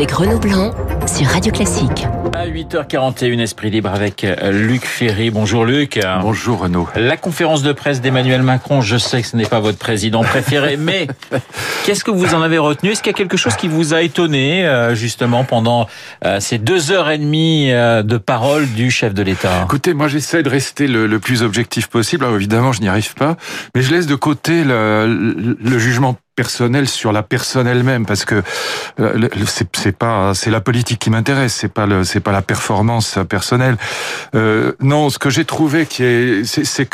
avec Renaud Blanc sur Radio Classique. À 8h41, Esprit Libre avec euh, Luc Ferry. Bonjour Luc. Bonjour Renaud. La conférence de presse d'Emmanuel Macron, je sais que ce n'est pas votre président préféré, mais qu'est-ce que vous en avez retenu? Est-ce qu'il y a quelque chose qui vous a étonné euh, justement pendant euh, ces deux heures et demie de parole du chef de l'État? Écoutez, moi j'essaie de rester le, le, plus objectif possible. Alors évidemment, je n'y arrive pas, mais je laisse de côté le, le jugement personnel sur la personne elle-même parce que euh, c'est pas c'est la politique qui m'intéresse c'est pas le c'est pas la performance personnelle. Euh, non ce que j'ai trouvé qui est c'est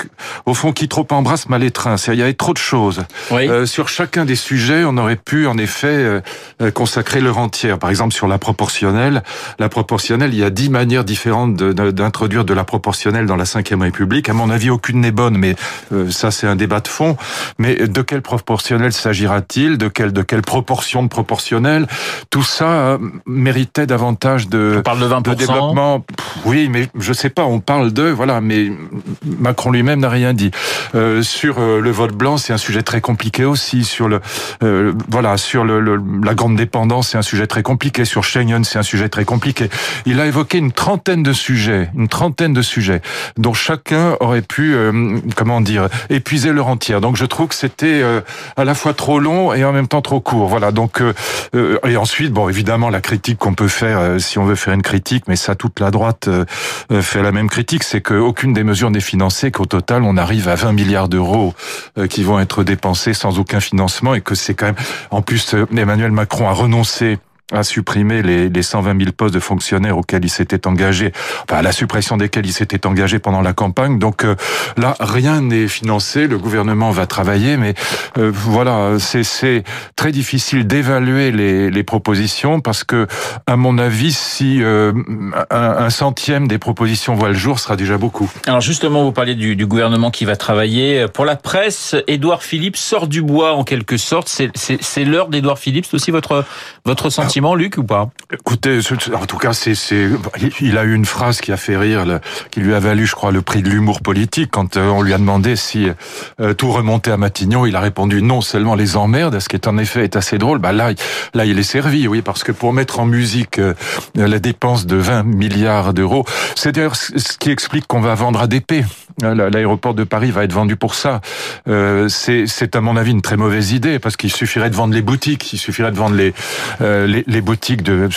au fond qui trop embrasse mal étreint il y avait trop de choses. Euh, sur chacun des sujets on aurait pu en effet euh, consacrer l'heure entière par exemple sur la proportionnelle. La proportionnelle il y a dix manières différentes d'introduire de, de, la proportionnelle dans la cinquième république. À mon avis aucune n'est bonne mais ça c'est un débat de fond. Mais de quelle proportionnelle s'agira t il De quelle de quelle proportion de proportionnel Tout ça euh, méritait davantage de, on parle de, 20%. développement. oui, mais je sais pas. On parle de voilà, mais Macron lui-même n'a rien dit euh, sur euh, le vote blanc. C'est un sujet très compliqué aussi. Sur le euh, voilà, sur le, le, la grande dépendance, c'est un sujet très compliqué. Sur Schengen, c'est un sujet très compliqué. Il a évoqué une trentaine de sujets, une trentaine de sujets dont chacun aurait pu comment dire épuiser leur entière. Donc je trouve que c'était à la fois trop long et en même temps trop court. Voilà. Donc euh, euh, et ensuite, bon, évidemment, la critique qu'on peut faire, euh, si on veut faire une critique, mais ça, toute la droite fait la même critique, c'est qu'aucune des mesures n'est financée, qu'au total, on arrive à 20 milliards d'euros qui vont être dépensés sans aucun financement et que c'est quand même, en plus, Emmanuel Macron a renoncé à supprimer les, les 120 000 postes de fonctionnaires auxquels il s'était engagé, enfin la suppression desquels il s'était engagé pendant la campagne. Donc euh, là, rien n'est financé. Le gouvernement va travailler, mais euh, voilà, c'est très difficile d'évaluer les, les, propositions parce que, à mon avis, si euh, un, centième des propositions voit le jour, sera déjà beaucoup. Alors justement, vous parlez du, du gouvernement qui va travailler pour la presse. Édouard Philippe sort du bois en quelque sorte. C'est l'heure d'Édouard Philippe. C'est aussi votre votre sentiment Luc, ou pas? Écoutez, en tout cas, c'est, il a eu une phrase qui a fait rire, qui lui a valu, je crois, le prix de l'humour politique. Quand euh, on lui a demandé si euh, tout remontait à Matignon, il a répondu non seulement les emmerdes, ce qui en effet est assez drôle. Bah là, là, il est servi, oui, parce que pour mettre en musique euh, la dépense de 20 milliards d'euros, c'est d'ailleurs ce qui explique qu'on va vendre ADP. L'aéroport de Paris va être vendu pour ça. c'est à mon avis une très mauvaise idée parce qu'il suffirait de vendre les boutiques, il suffirait de vendre les, les, les boutiques de,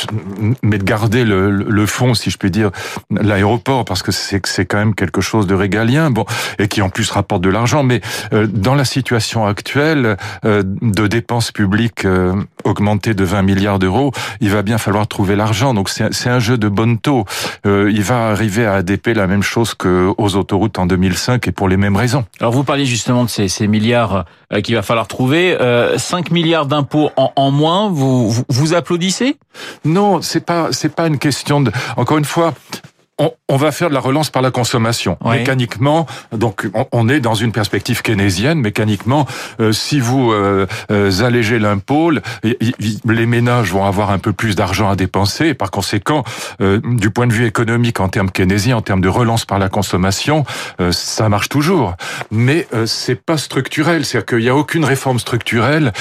mais de garder le, le fond, si je puis dire, l'aéroport, parce que c'est c'est quand même quelque chose de régalien, bon, et qui en plus rapporte de l'argent. Mais euh, dans la situation actuelle euh, de dépenses publiques euh, augmentées de 20 milliards d'euros, il va bien falloir trouver l'argent. Donc c'est un jeu de bonne taux. il va arriver à ADP la même chose que aux autoroutes en 2005 et pour les mêmes raisons. Alors vous parliez justement de ces, ces milliards qu'il va falloir trouver. 5 milliards d'impôts en, en, moins, vous, vous, vous applaudissez non, c'est pas c'est pas une question de. Encore une fois, on, va faire de la relance par la consommation. Mécaniquement, donc on, est dans une perspective keynésienne. Mécaniquement, euh, si vous euh, euh, allégez l'impôt, les ménages vont avoir un peu plus d'argent à dépenser. Et par conséquent, du point de vue économique, en termes keynésiens, en termes de relance par la consommation, ça marche toujours. Mais c'est pas structurel. C'est-à-dire qu'il n'y a aucune réforme structurelle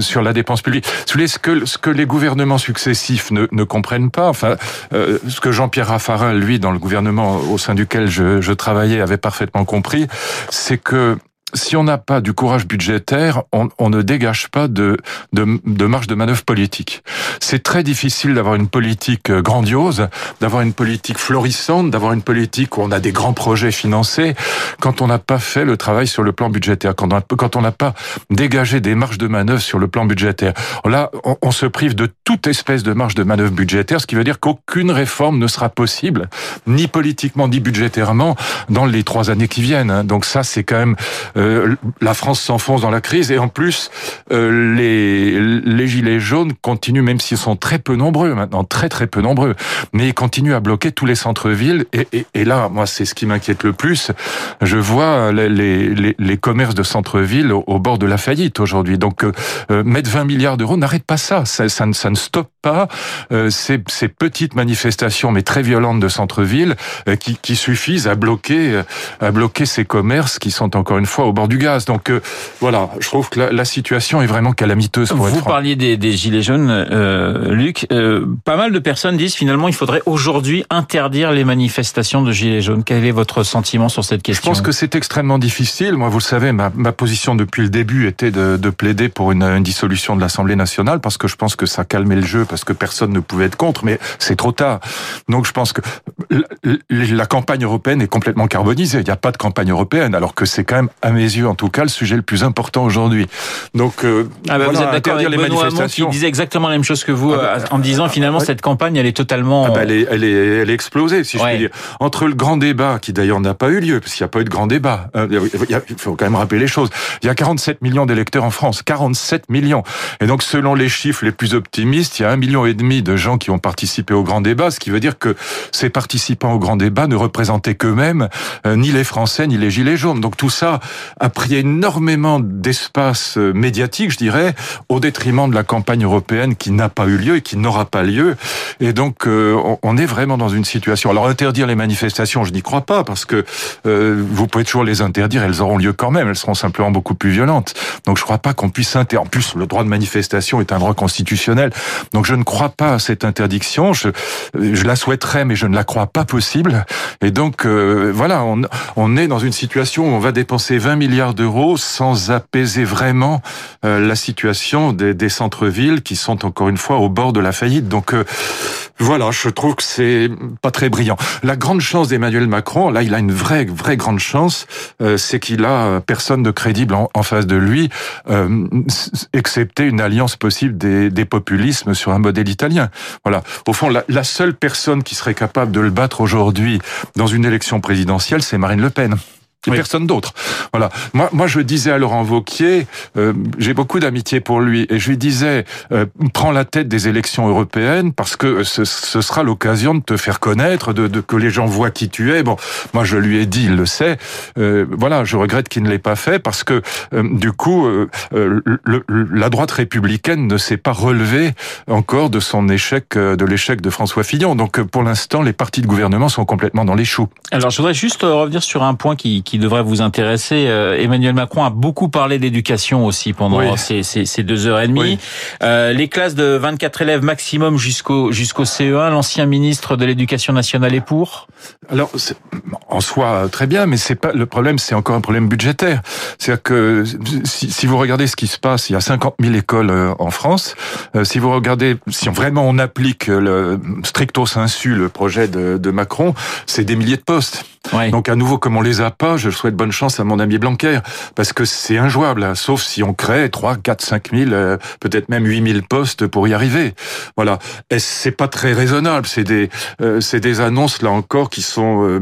sur la dépense publique. Ce que, ce que les gouvernements successifs ne, ne comprennent pas, enfin, ce que Jean-Pierre Raffarin lui, dans le gouvernement au sein duquel je, je travaillais, avait parfaitement compris, c'est que si on n'a pas du courage budgétaire, on, on ne dégage pas de, de, de, marge de manœuvre politique. C'est très difficile d'avoir une politique euh, grandiose, d'avoir une politique florissante, d'avoir une politique où on a des grands projets financés, quand on n'a pas fait le travail sur le plan budgétaire, quand on n'a pas dégagé des marges de manœuvre sur le plan budgétaire. Là, on, on se prive de toute espèce de marge de manœuvre budgétaire, ce qui veut dire qu'aucune réforme ne sera possible, ni politiquement, ni budgétairement, dans les trois années qui viennent. Hein. Donc ça, c'est quand même... Euh, euh, la France s'enfonce dans la crise et en plus euh, les, les gilets jaunes continuent, même s'ils sont très peu nombreux maintenant, très très peu nombreux, mais ils continuent à bloquer tous les centres-villes et, et, et, là, moi, c'est ce qui m'inquiète le plus. Je vois les, les, les commerces de centre-ville au, bord de la faillite aujourd'hui. Donc euh, mettre 20 milliards d'euros n'arrête pas ça. Ça, ça, ça, ne stoppe pas ces, ces, petites manifestations, mais très violentes de centre-ville qui, qui suffisent à bloquer, à bloquer ces commerces qui sont encore une fois au bord du gaz. Donc euh, voilà, je trouve que la, situation est vraiment calamiteuse. Pour Vous parliez des, des, gilets jaunes, euh, Luc. Euh, pas mal de personnes disent finalement il faudrait aujourd'hui interdire les manifestations de gilets jaunes. Quel est votre sentiment sur cette question Je pense que c'est extrêmement difficile. Moi, vous le savez, ma, ma position depuis le début était de, de plaider pour une, une dissolution de l'Assemblée nationale parce que je pense que ça calmait le jeu, parce que personne ne pouvait être contre. Mais c'est trop tard. Donc je pense que la campagne européenne est complètement carbonisée. Il n'y a pas de campagne européenne, alors que c'est quand même, mes yeux en tout cas, le sujet le plus important aujourd'hui. Donc, euh, ah bah, vous êtes d'accord avec les manifestations. qui disait exactement la même chose que vous, ah bah, en disant finalement cette campagne, elle est totalement... Ah bah, elle, est, elle, est, elle est explosée, si je puis dire. Entre le grand débat, qui d'ailleurs n'a pas eu lieu, parce qu'il n'y a pas eu de grand débat, euh, il faut quand même rappeler les choses. Il y a 47 millions d'électeurs en France, 47 millions. Et donc, selon les chiffres les plus optimistes, il y a un million et demi de gens qui ont participé au grand débat, ce qui veut dire que ces participants au grand débat ne représentaient qu'eux-mêmes, euh, ni les Français, ni les Gilets jaunes. Donc tout ça a pris énormément d'espace euh, médiatique, je dirais, au détriment de la campagne européenne qui n'a pas eu lieu et qui n'aura pas lieu. Et donc euh, on est vraiment dans une situation. Alors interdire les manifestations, je n'y crois pas, parce que vous pouvez toujours les interdire, elles auront lieu quand même, elles seront simplement beaucoup plus violentes. Donc je ne crois pas qu'on puisse interdire. En plus, le droit de manifestation est un droit constitutionnel. Donc je ne crois pas à cette interdiction. Je, je la souhaiterais, mais je ne la crois pas possible. Et donc, euh, voilà, on, on, est dans une situation où on va dépenser 20 milliards d'euros sans apaiser vraiment euh, la situation des, centres-villes qui sont encore une fois au bord de la faillite. Donc, euh, voilà, je trouve que c'est pas très brillant. La grande chance d'Emmanuel Macron, là, il a une vraie, vraie grande chance, c'est qu'il a personne de crédible en, face de lui, excepté une alliance possible des, populismes sur un modèle italien. Voilà. Au fond, la seule personne qui serait capable de le battre aujourd'hui dans une élection présidentielle, c'est Marine Le Pen et personne d'autre. Voilà. Moi, moi, je disais à Laurent Vauquier, euh, j'ai beaucoup d'amitié pour lui, et je lui disais, euh, prends la tête des élections européennes parce que ce, ce sera l'occasion de te faire connaître, de, de, que les gens voient qui tu es. Bon, moi, je lui ai dit, il le sait. Euh, voilà, je regrette qu'il ne l'ait pas fait parce que euh, du coup, euh, le, la droite républicaine ne s'est pas relevée encore de son échec, de l'échec de François Fillon. Donc, pour l'instant, les partis de gouvernement sont complètement dans les choux. Alors, je voudrais juste revenir sur un point qui qui devrait vous intéresser. Euh, Emmanuel Macron a beaucoup parlé d'éducation aussi pendant ces, ces, ces, deux heures et demie. Euh, les classes de 24 élèves maximum jusqu'au jusqu'au CE1, l'ancien ministre de l'Éducation nationale est pour? Alors, en soi, très bien, mais c'est pas le problème, c'est encore un problème budgétaire. C'est-à-dire que si, si, vous regardez ce qui se passe, il y a 50 000 écoles euh, en France. si vous regardez, si vraiment on applique le stricto sensu le projet de, de Macron, c'est des milliers de postes. Donc à nouveau, comme on les a pas, je souhaite bonne chance à mon ami Blanquer, parce que c'est injouable, hein, sauf si on crée 3, 4, 5 000, peut-être même 8 000 postes pour y arriver. Voilà. Et c'est pas très raisonnable. C'est des, euh, c'est des annonces, là encore, qui sont euh,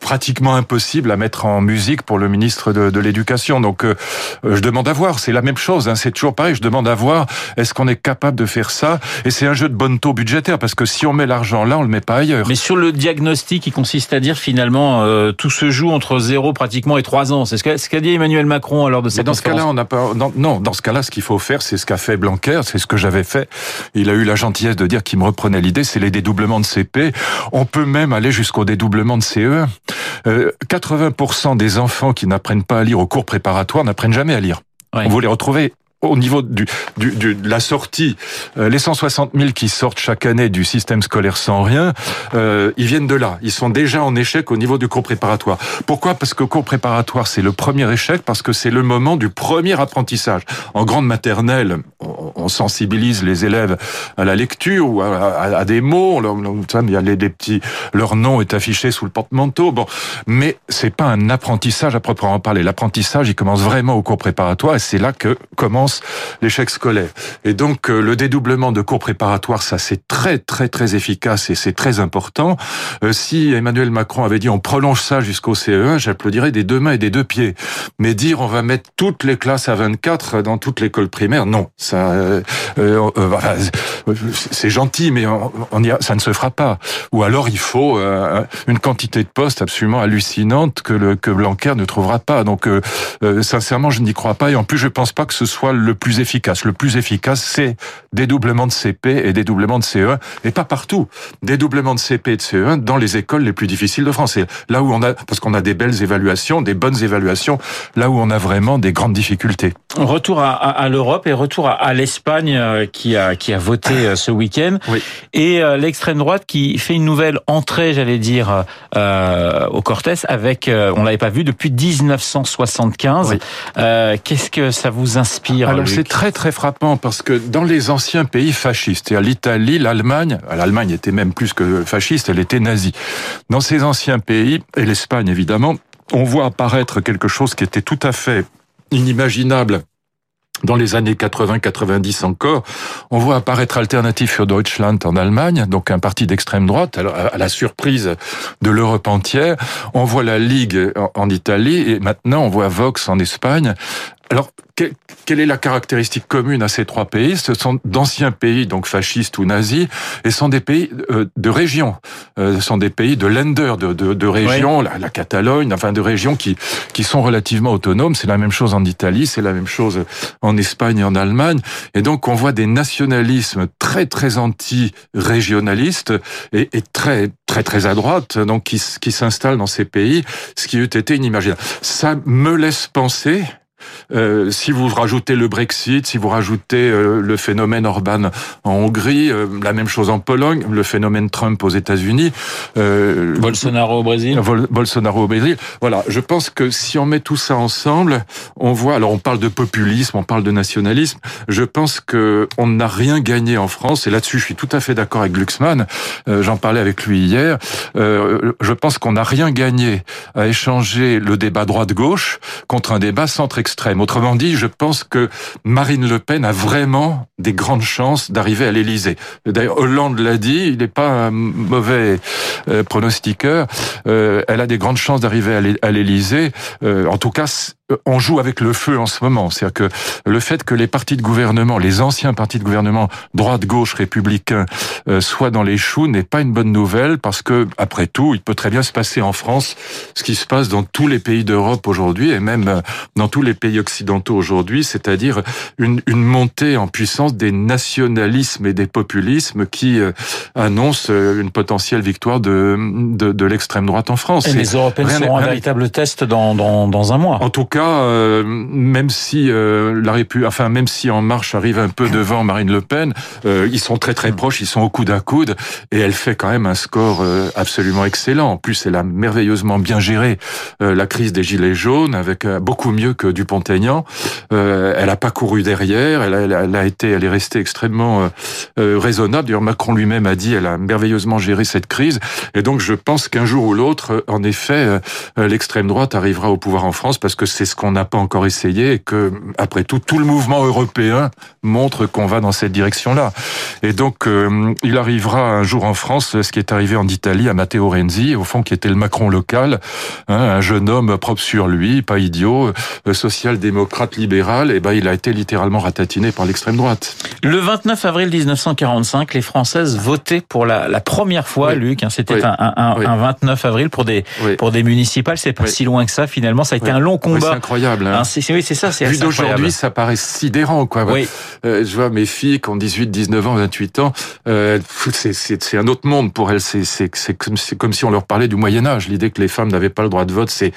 pratiquement impossibles à mettre en musique pour le ministre de, de l'Éducation. Donc, euh, je demande à voir. C'est la même chose. Hein, c'est toujours pareil. Je demande à voir, est-ce qu'on est capable de faire ça? Et c'est un jeu de bonne taux budgétaire, parce que si on met l'argent là, on le met pas ailleurs. Mais sur le diagnostic qui consiste à dire finalement euh, tout se joue entre zéro pratiquement et trois ans. C'est ce qu'a dit Emmanuel Macron lors de cette Dans ce cas-là, on n'a pas. Non, dans ce cas-là, ce qu'il faut faire, c'est ce qu'a fait Blanquer, c'est ce que j'avais fait. Il a eu la gentillesse de dire qu'il me reprenait l'idée, c'est les dédoublements de CP. On peut même aller jusqu'au dédoublement de CE1. Euh, 80% des enfants qui n'apprennent pas à lire au cours préparatoire n'apprennent jamais à lire. Vous les retrouvez au niveau du, du, de la sortie, euh, les 160 000 qui sortent chaque année du système scolaire sans rien, euh, ils viennent de là. Ils sont déjà en échec au niveau du cours préparatoire. Pourquoi? Parce que cours préparatoire, c'est le premier échec, parce que c'est le moment du premier apprentissage. En grande maternelle, on, on sensibilise les élèves à la lecture ou à, à, des mots. Il y a les, petits, leur nom est affiché sous le porte-manteau. Bon, mais c'est pas un apprentissage à proprement parler. L'apprentissage, il commence vraiment au cours préparatoire, et c'est là que commence l'échec scolaire. Et donc euh, le dédoublement de cours préparatoires, ça c'est très très très efficace et c'est très important. Euh, si Emmanuel Macron avait dit on prolonge ça jusqu'au CE1, j'applaudirais des deux mains et des deux pieds. Mais dire on va mettre toutes les classes à 24 dans toute l'école primaire, non, ça euh, euh, c'est gentil, mais on, y ça ne se fera pas. Ou alors il faut une quantité de postes absolument hallucinante que que Blanquer ne trouvera pas. Donc sincèrement, je n'y crois pas. Et en plus, je pense pas que ce soit le plus efficace. Le plus efficace, c'est dédoublement de CP et dédoublement de CE1, et pas partout. Dédoublement de CP et de CE1 dans les écoles les plus difficiles de France. Et là où on a, parce qu'on a des belles évaluations, des bonnes évaluations, là où on a vraiment des grandes difficultés. Retour à, à, l'Europe et retour à, à l'Espagne euh, qui a qui a voté euh, ce week-end oui. et euh, l'extrême droite qui fait une nouvelle entrée, j'allais dire, euh, au Cortés avec, on l'avait pas vu depuis 1975. Euh, Qu'est-ce que ça vous inspire Alors c'est très très frappant parce que dans les anciens pays fascistes, et à l'Italie, l'Allemagne, l'Allemagne était même plus que fasciste, elle était nazie. Dans ces anciens pays et l'Espagne évidemment, on voit apparaître quelque chose qui était tout à fait inimaginable dans les années 80-90 encore, on voit apparaître Alternative für Deutschland en Allemagne, donc un parti d'extrême droite, à la surprise de l'Europe entière. On voit la Ligue en Italie et maintenant on voit Vox en Espagne. Alors, quelle est la caractéristique commune à ces trois pays? Ce sont d'anciens pays, donc fascistes ou nazis, et sont des pays euh, de régions. Euh, ce sont des pays de Länder, de, de, de régions, la, la, Catalogne, enfin de régions qui, qui sont relativement autonomes. C'est la même chose en Italie, c'est la même chose en Espagne et en Allemagne. Et donc, on voit des nationalismes très, très anti-régionalistes et, et, très, très, très à droite, donc qui, qui s'installent dans ces pays, ce qui eût été inimaginable. Ça me laisse penser euh, si vous rajoutez le Brexit, si vous rajoutez euh, le phénomène Orban en Hongrie, euh, la même chose en Pologne, le phénomène Trump aux États-Unis, Bolsonaro au Brésil, Bolsonaro au Brésil. Voilà, je pense que si on met tout ça ensemble, on voit. Alors on parle de populisme, on parle de nationalisme. Je pense que on n'a rien gagné en France. Et là-dessus, je suis tout à fait d'accord avec Glucksmann. J'en parlais avec lui hier. je pense qu'on n'a rien gagné à échanger le débat droite-gauche contre un débat centre-extrême Autrement dit, je pense que Marine Le Pen a vraiment des grandes chances d'arriver à l'Élysée. D'ailleurs, Hollande l'a dit, il n'est pas un mauvais euh, pronostiqueur. Euh, elle a des grandes chances d'arriver à l'Élysée. Euh, en tout cas, on joue avec le feu en ce moment. C'est-à-dire que le fait que les partis de gouvernement, les anciens partis de gouvernement, droite, gauche, républicains, soient dans les choux n'est pas une bonne nouvelle parce que, après tout, il peut très bien se passer en France ce qui se passe dans tous les pays d'Europe aujourd'hui et même dans tous les pays occidentaux aujourd'hui, c'est-à-dire une, une montée en puissance des nationalismes et des populismes qui euh, annoncent euh, une potentielle victoire de, de, de l'extrême droite en France. Et les Européens seront un véritable test dans, dans, dans, un mois. En tout cas, euh, même si la République, enfin même si En Marche arrive un peu devant Marine Le Pen, ils sont très très proches, ils sont au coude à coude, et elle fait quand même un score absolument excellent. En plus, elle a merveilleusement bien géré la crise des gilets jaunes, avec beaucoup mieux que Dupont-Aignan. elle a pas couru derrière, elle a, été elle est restée extrêmement euh, euh, raisonnable. D'ailleurs, Macron lui-même a dit, elle a merveilleusement géré cette crise. Et donc, je pense qu'un jour ou l'autre, en effet, euh, l'extrême droite arrivera au pouvoir en France parce que c'est ce qu'on n'a pas encore essayé et que, après tout, tout le mouvement européen montre qu'on va dans cette direction-là. Et donc, il arrivera un jour en France ce qui est arrivé en Italie à Matteo Renzi, au fond, qui était le Macron local, hein, un jeune homme propre sur lui, pas idiot, social-démocrate libéral. Et ben, il a été littéralement ratatiné par l'extrême droite. Le 29 avril 1945, les Françaises votaient pour la, la première fois, Luc. Hein, C'était un, un, un, 29 avril pour des pour des municipales. C'est pas si loin que ça finalement. Ça a été un long combat. C'est incroyable. Hein. Hein, oui, c'est ça. C'est Vu d'aujourd'hui, ça paraît sidérant. Quoi. Oui. Euh, je vois mes filles qui ont 18, 19 ans, 28 ans. Euh, c'est un autre monde pour elles. C'est comme, comme si on leur parlait du Moyen Âge. L'idée que les femmes n'avaient pas le droit de vote, c'est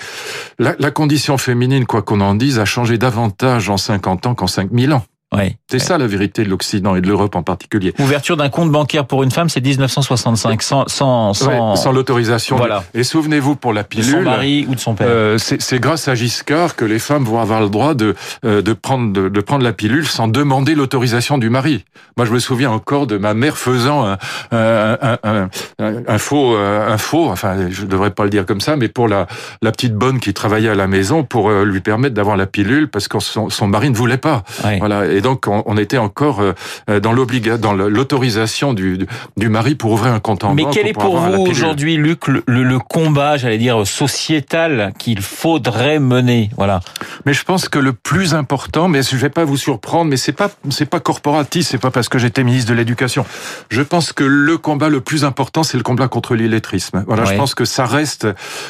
la, la condition féminine, quoi qu'on en dise, a changé davantage en 50 ans qu'en 5000 ans. Ouais, c'est ça la vérité de l'Occident et de l'Europe en particulier. Ouverture d'un compte bancaire pour une femme, c'est 1965, sans sans sans, sans l'autorisation. Voilà. Et souvenez-vous pour la pilule, de son mari ou de son père. Euh, c'est grâce à Giscard que les femmes vont avoir le droit de euh, de prendre de, de, prendre la pilule sans demander l'autorisation du mari. Moi, je me souviens encore de ma mère faisant un un, un, un, faux euh, un faux. Enfin, je devrais pas le dire comme ça, mais pour la la petite bonne qui travaillait à la maison pour lui permettre d'avoir la pilule parce que son, son mari ne voulait pas. Voilà et donc on, était encore euh, dans l'obliga, dans l'autorisation du, du mari pour ouvrir un compte en banque. Mais quel est pour vous aujourd'hui, Luc, le, le, combat, j'allais dire sociétal qu'il faudrait mener? Voilà. Mais je pense que le plus important, mais je vais pas vous surprendre, mais c'est pas c'est pas corporatiste, c'est pas parce que j'étais ministre de l'Éducation. Je pense que le combat le plus important, c'est le combat contre l'illettrisme. Voilà, je pense que ça reste.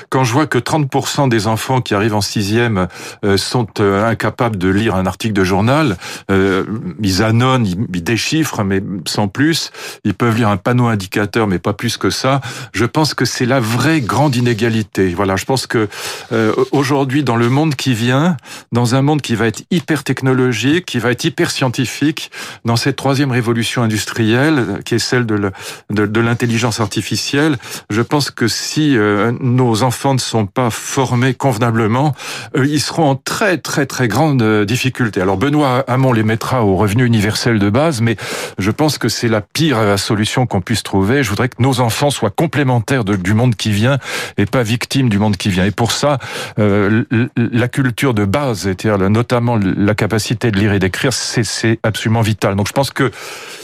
Quand je vois que 30% des enfants qui arrivent en sixième euh, sont euh, incapables de lire un article de journal, euh, ils annonnent, ils déchiffrent, mais sans plus. Ils peuvent lire un panneau indicateur, mais pas plus que ça. Je pense que c'est la vraie grande inégalité. Voilà, je pense que aujourd'hui, dans le monde qui vient, dans un monde qui va être hyper technologique, qui va être hyper scientifique, dans cette troisième révolution industrielle, qui est celle de l'intelligence artificielle, je pense que si euh, nos enfants ne sont pas formés convenablement, euh, ils seront en très très très grande euh, difficulté. Alors Benoît Hamon les mettra au revenu universel de base, mais je pense que c'est la pire solution qu'on puisse trouver. Je voudrais que nos enfants soient complémentaires du monde qui vient et pas victimes du monde qui vient. Et pour ça, la culture de base, c'est-à-dire notamment la capacité de lire et d'écrire, c'est absolument vital. Donc je pense que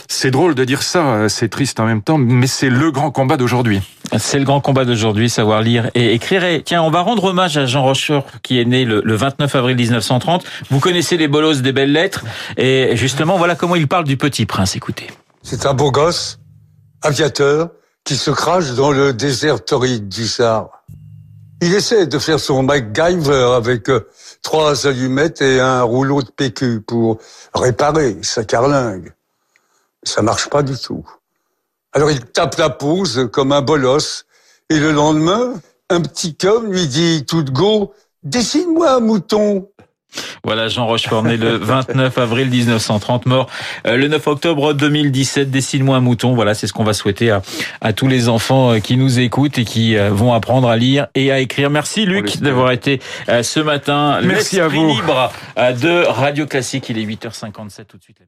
c'est drôle de dire ça, c'est triste en même temps, mais c'est le grand combat d'aujourd'hui. C'est le grand combat d'aujourd'hui, savoir lire et écrire. Et tiens, on va rendre hommage à Jean Rochefort, qui est né le, 29 avril 1930. Vous connaissez les bolosses des belles lettres. Et justement, voilà comment il parle du petit prince. Écoutez. C'est un beau gosse, aviateur, qui se crache dans le désert torride du Sahara. Il essaie de faire son MacGyver avec euh, trois allumettes et un rouleau de PQ pour réparer sa carlingue. Ça marche pas du tout. Alors il tape la pause comme un bolos. Et le lendemain, un petit homme lui dit tout de go, dessine-moi un mouton. Voilà, Jean Rochefort, né le 29 avril 1930, mort euh, le 9 octobre 2017. Dessine-moi un mouton. Voilà, c'est ce qu'on va souhaiter à, tous les enfants euh, qui nous écoutent et qui euh, vont apprendre à lire et à écrire. Merci Luc d'avoir été ce matin. Merci à vous. libre de Radio Classique. Il est 8h57 tout de suite.